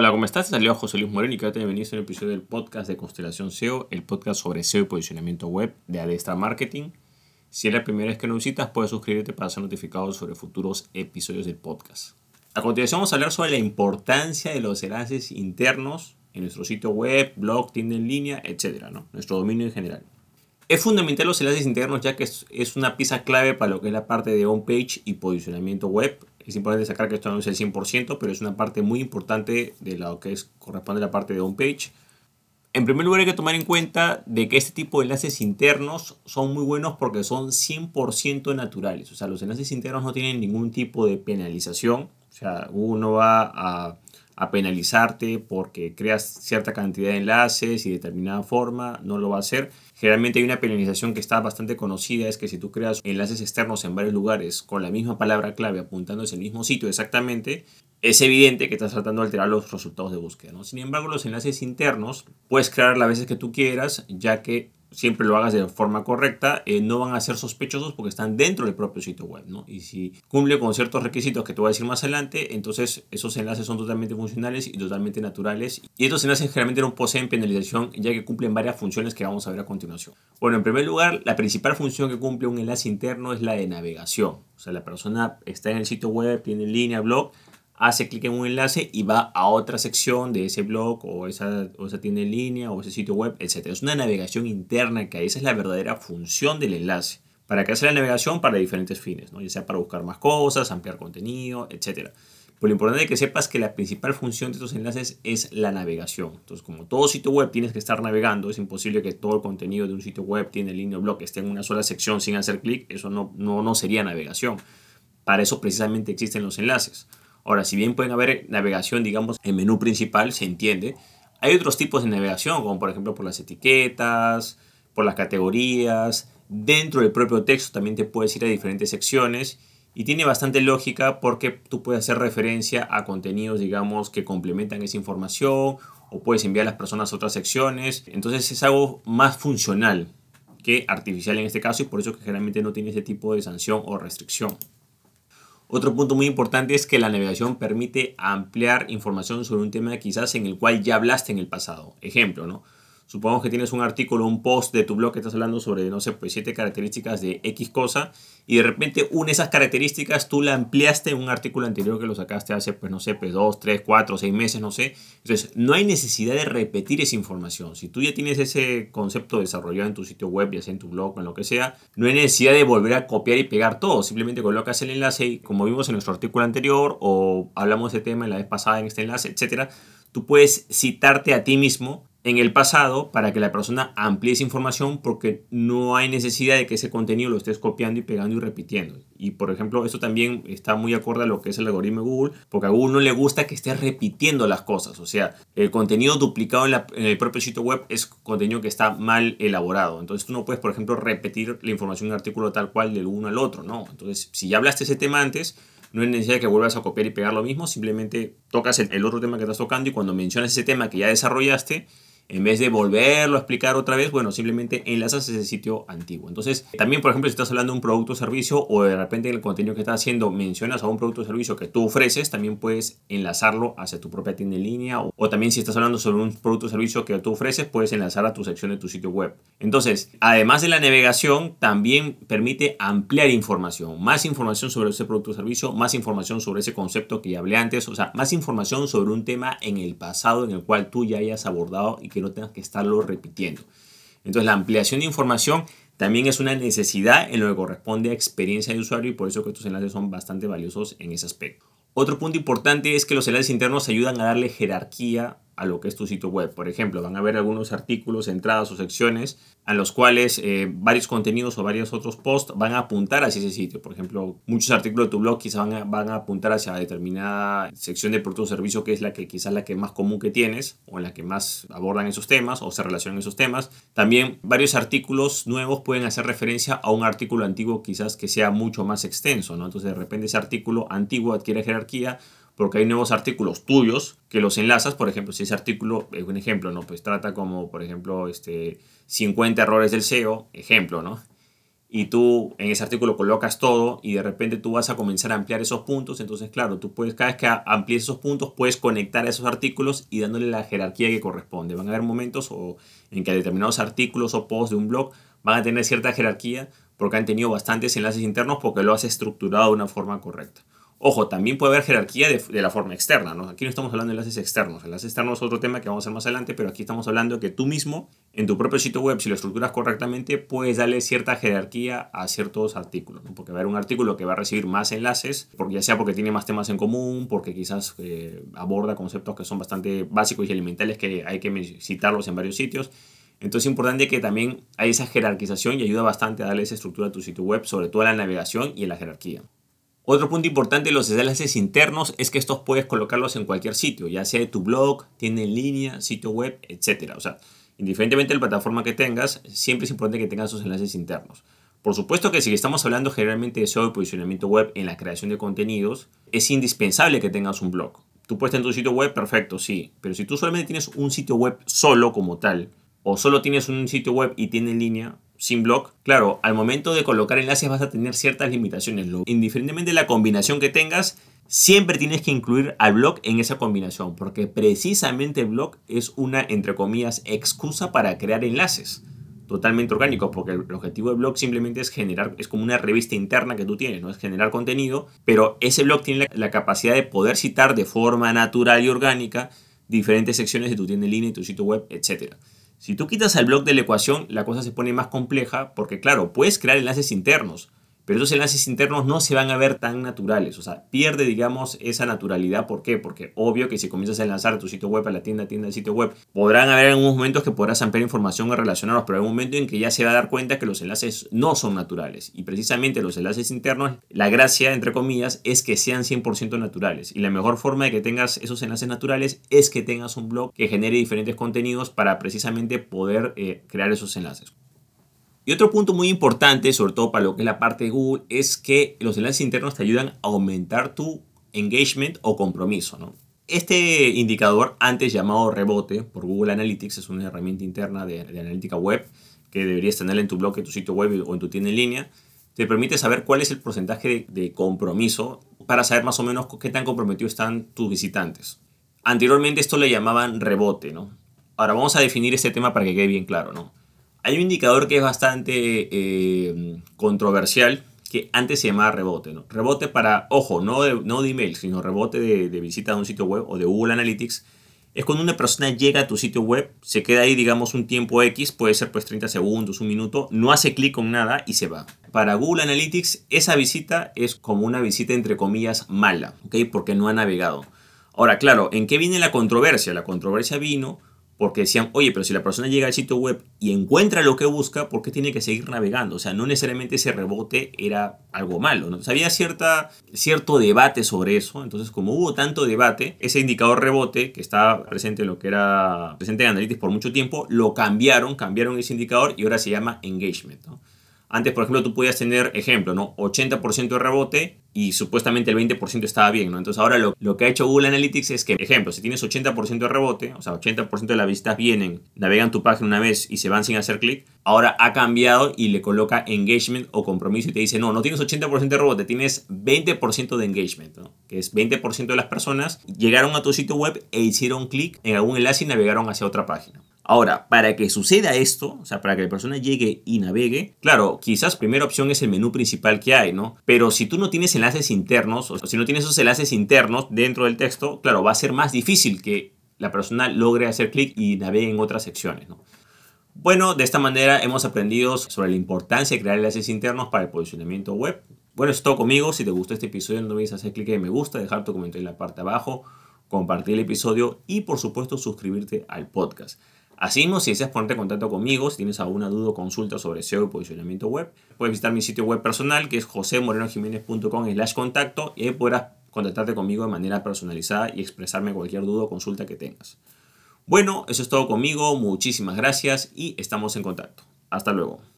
Hola, ¿cómo estás? Te saludo José Luis Moreno y quiero bienvenido a un episodio del podcast de Constelación SEO, el podcast sobre SEO y posicionamiento web de Adestra Marketing. Si es la primera vez que nos visitas, puedes suscribirte para ser notificado sobre futuros episodios del podcast. A continuación vamos a hablar sobre la importancia de los enlaces internos en nuestro sitio web, blog, tienda en línea, etc. ¿no? Nuestro dominio en general. Es fundamental los enlaces internos ya que es, una pieza clave para lo que es la parte de on-page y posicionamiento web. Es importante sacar que esto no es el 100%, pero es una parte muy importante de lo que es, corresponde a la parte de on-page. En primer lugar hay que tomar en cuenta de que este tipo de enlaces internos son muy buenos porque son 100% naturales. O sea, los enlaces internos no tienen ningún tipo de penalización. O sea, uno va a a penalizarte porque creas cierta cantidad de enlaces y de determinada forma, no lo va a hacer. Generalmente hay una penalización que está bastante conocida, es que si tú creas enlaces externos en varios lugares con la misma palabra clave apuntando hacia el mismo sitio exactamente, es evidente que estás tratando de alterar los resultados de búsqueda. ¿no? Sin embargo, los enlaces internos puedes crear las veces que tú quieras, ya que siempre lo hagas de forma correcta, eh, no van a ser sospechosos porque están dentro del propio sitio web, ¿no? Y si cumple con ciertos requisitos que te voy a decir más adelante, entonces esos enlaces son totalmente funcionales y totalmente naturales. Y estos enlaces generalmente no poseen penalización ya que cumplen varias funciones que vamos a ver a continuación. Bueno, en primer lugar, la principal función que cumple un enlace interno es la de navegación. O sea, la persona está en el sitio web, tiene línea, blog, hace clic en un enlace y va a otra sección de ese blog o esa, o esa tienda en línea o ese sitio web, etc. Es una navegación interna que esa es la verdadera función del enlace. ¿Para qué hace la navegación? Para diferentes fines, ¿no? ya sea para buscar más cosas, ampliar contenido, etc. Pero lo importante es que sepas que la principal función de estos enlaces es la navegación. Entonces, como todo sitio web tienes que estar navegando, es imposible que todo el contenido de un sitio web, tiene línea o blog, esté en una sola sección sin hacer clic. Eso no, no, no sería navegación. Para eso precisamente existen los enlaces. Ahora, si bien pueden haber navegación, digamos, en menú principal, se entiende, hay otros tipos de navegación, como por ejemplo por las etiquetas, por las categorías. Dentro del propio texto también te puedes ir a diferentes secciones y tiene bastante lógica porque tú puedes hacer referencia a contenidos, digamos, que complementan esa información o puedes enviar a las personas a otras secciones. Entonces es algo más funcional que artificial en este caso y por eso que generalmente no tiene ese tipo de sanción o restricción. Otro punto muy importante es que la navegación permite ampliar información sobre un tema quizás en el cual ya hablaste en el pasado. Ejemplo, ¿no? Supongamos que tienes un artículo, un post de tu blog que estás hablando sobre, no sé, pues siete características de X cosa y de repente una de esas características tú la ampliaste en un artículo anterior que lo sacaste hace, pues no sé, pues dos, tres, cuatro, seis meses, no sé. Entonces, no hay necesidad de repetir esa información. Si tú ya tienes ese concepto desarrollado en tu sitio web, ya sea en tu blog o en lo que sea, no hay necesidad de volver a copiar y pegar todo. Simplemente colocas el enlace y como vimos en nuestro artículo anterior o hablamos de tema en la vez pasada en este enlace, etcétera, tú puedes citarte a ti mismo en el pasado para que la persona amplíe esa información porque no hay necesidad de que ese contenido lo estés copiando y pegando y repitiendo. Y por ejemplo, esto también está muy acorde a lo que es el algoritmo de Google, porque a Google no le gusta que estés repitiendo las cosas. O sea, el contenido duplicado en, el propio sitio web es contenido que está mal elaborado. Entonces tú no puedes, por ejemplo, repetir la información en un artículo tal cual del uno al otro, ¿no? Entonces, si ya hablaste ese tema antes, no es necesario que vuelvas a copiar y pegar lo mismo, simplemente tocas el, el otro tema que estás tocando y cuando mencionas ese tema que ya desarrollaste, en vez de volverlo a explicar otra vez, bueno, simplemente enlazas ese sitio antiguo. Entonces, también, por ejemplo, si estás hablando de un producto o servicio o de repente en el contenido que estás haciendo mencionas a un producto o servicio que tú ofreces, también puedes enlazarlo hacia tu propia tienda en línea o, también si estás hablando sobre un producto o servicio que tú ofreces, puedes enlazar a tu sección de tu sitio web. Entonces, además de la navegación, también permite ampliar información, más información sobre ese producto o servicio, más información sobre ese concepto que ya hablé antes, o sea, más información sobre un tema en el pasado en el cual tú ya hayas abordado y que no tengas que estarlo repitiendo. Entonces la ampliación de información también es una necesidad en lo que corresponde a experiencia de usuario y por eso que estos enlaces son bastante valiosos en ese aspecto. Otro punto importante es que los enlaces internos ayudan a darle jerarquía a lo que es tu sitio web. Por ejemplo, van a ver algunos artículos, entradas o secciones a los cuales eh, varios contenidos o varios otros posts van a apuntar hacia ese sitio. Por ejemplo, muchos artículos de tu blog quizás van a, van a apuntar hacia determinada sección de producto o servicio que es la que quizás la que más común que tienes o en la que más abordan esos temas o se relacionan esos temas. También varios artículos nuevos pueden hacer referencia a un artículo antiguo quizás que sea mucho más extenso. ¿no? Entonces de repente ese artículo antiguo adquiere jerarquía porque hay nuevos artículos tuyos que los enlazas, por ejemplo, si ese artículo, es un ejemplo, ¿no? Pues trata como, por ejemplo, este, 50 errores del SEO, ejemplo, ¿no? y tú en ese artículo colocas todo y de repente tú vas a comenzar a ampliar esos puntos, entonces claro, tú puedes, cada vez que amplíes esos puntos, puedes conectar a esos artículos y dándole la jerarquía que corresponde. Van a haber momentos o, en que determinados artículos o posts de un blog van a tener cierta jerarquía porque han tenido bastantes enlaces internos porque lo has estructurado de una forma correcta. Ojo, también puede haber jerarquía de, la forma externa, ¿no? Aquí no estamos hablando de enlaces externos. Enlaces externos es otro tema que vamos a ver más adelante, pero aquí estamos hablando de que tú mismo, en tu propio sitio web, si lo estructuras correctamente, puedes darle cierta jerarquía a ciertos artículos. Porque va a haber un artículo que va a recibir más enlaces, porque ya sea porque tiene más temas en común, porque quizás eh, aborda conceptos que son bastante básicos y elementales que hay que citarlos en varios sitios. Entonces es importante que también hay esa jerarquización y ayuda bastante a darle esa estructura a tu sitio web, sobre todo en la navegación y en la jerarquía. Otro punto importante de los enlaces internos es que estos puedes colocarlos en cualquier sitio, ya sea tu blog, tienda en línea, sitio web, etc. O sea, indiferentemente de la plataforma que tengas, siempre es importante que tengas esos enlaces internos. Por supuesto que si estamos hablando generalmente de SEO y posicionamiento web en la creación de contenidos, es indispensable que tengas un blog. Tú puedes tener tu sitio web, perfecto, sí, pero si tú solamente tienes un sitio web solo como tal, o solo tienes un sitio web y tiene en línea, sin blog, claro, al momento de colocar enlaces vas a tener ciertas limitaciones. Indiferentemente de la combinación que tengas, siempre tienes que incluir al blog en esa combinación, porque precisamente el blog es una, entre comillas, excusa para crear enlaces totalmente orgánicos, porque el objetivo del blog simplemente es generar, es como una revista interna que tú tienes, ¿no? Es generar contenido, pero ese blog tiene la, capacidad de poder citar de forma natural y orgánica diferentes secciones de tu tienda en línea, tu sitio web, etcétera. Si tú quitas al blog de la ecuación, la cosa se pone más compleja porque, claro, puedes crear enlaces internos, pero esos enlaces internos no se van a ver tan naturales, o sea, pierde, digamos, esa naturalidad. ¿Por qué? Porque obvio que si comienzas a enlazar tu sitio web a la tienda, tienda del sitio web, podrán haber algunos momentos que podrás ampliar información relacionados, pero hay un momento en que ya se va a dar cuenta que los enlaces no son naturales. Y precisamente los enlaces internos, la gracia, entre comillas, es que sean 100% naturales. Y la mejor forma de que tengas esos enlaces naturales es que tengas un blog que genere diferentes contenidos para precisamente poder eh, crear esos enlaces. Y otro punto muy importante, sobre todo para lo que es la parte de Google, es que los enlaces internos te ayudan a aumentar tu engagement o compromiso. ¿no? Este indicador, antes llamado rebote por Google Analytics, es una herramienta interna de, analítica web que deberías tener en tu blog, en tu sitio web o en tu tienda en línea, te permite saber cuál es el porcentaje de, de compromiso para saber más o menos qué tan comprometidos están tus visitantes. Anteriormente esto le llamaban rebote, ¿no? Ahora vamos a definir este tema para que quede bien claro, ¿no? Hay un indicador que es bastante eh, controversial que antes se llamaba rebote. ¿no? Rebote para, ojo, no de, no email, sino rebote de, de visita a un sitio web o de Google Analytics. Es cuando una persona llega a tu sitio web, se queda ahí, digamos, un tiempo X, puede ser pues 30 segundos, un minuto, no hace clic con nada y se va. Para Google Analytics, esa visita es como una visita entre comillas mala, ¿ok? Porque no ha navegado. Ahora, claro, ¿en qué viene la controversia? La controversia vino porque decían, oye, pero si la persona llega al sitio web y encuentra lo que busca, ¿por qué tiene que seguir navegando? O sea, no necesariamente ese rebote era algo malo. ¿no? había cierta, cierto debate sobre eso. Entonces, como hubo tanto debate, ese indicador rebote, que estaba presente en lo que era presente en Analytics por mucho tiempo, lo cambiaron, cambiaron ese indicador y ahora se llama engagement. Antes, por ejemplo, tú podías tener, ejemplo, ¿no? 80% de rebote y supuestamente el 20% estaba bien, ¿no? Entonces ahora lo, lo, que ha hecho Google Analytics es que, ejemplo, si tienes 80% de rebote, o sea, 80% de las visitas vienen, navegan tu página una vez y se van sin hacer clic, ahora ha cambiado y le coloca engagement o compromiso y te dice, no, no tienes 80% de rebote, tienes 20% de engagement. Que es 20% de las personas llegaron a tu sitio web e hicieron clic en algún enlace y navegaron hacia otra página. Ahora, para que suceda esto, o sea, para que la persona llegue y navegue, claro, quizás primera opción es el menú principal que hay, ¿no? Pero si tú no tienes enlaces internos, o si no tienes esos enlaces internos dentro del texto, claro, va a ser más difícil que la persona logre hacer clic y navegue en otras secciones, ¿no? Bueno, de esta manera hemos aprendido sobre la importancia de crear enlaces internos para el posicionamiento web. Bueno, es todo conmigo. Si te gustó este episodio, no olvides hacer clic en me gusta, dejar tu comentario en la parte de abajo, compartir el episodio y, por supuesto, suscribirte al podcast. Asimismo, si deseas ponerte en contacto conmigo, si tienes alguna duda o consulta sobre SEO y posicionamiento web, puedes visitar mi sitio web personal que es josemorenojiménez.com slash contacto y ahí podrás contactarte conmigo de manera personalizada y expresarme cualquier duda o consulta que tengas. Bueno, eso es todo conmigo, muchísimas gracias y estamos en contacto. Hasta luego.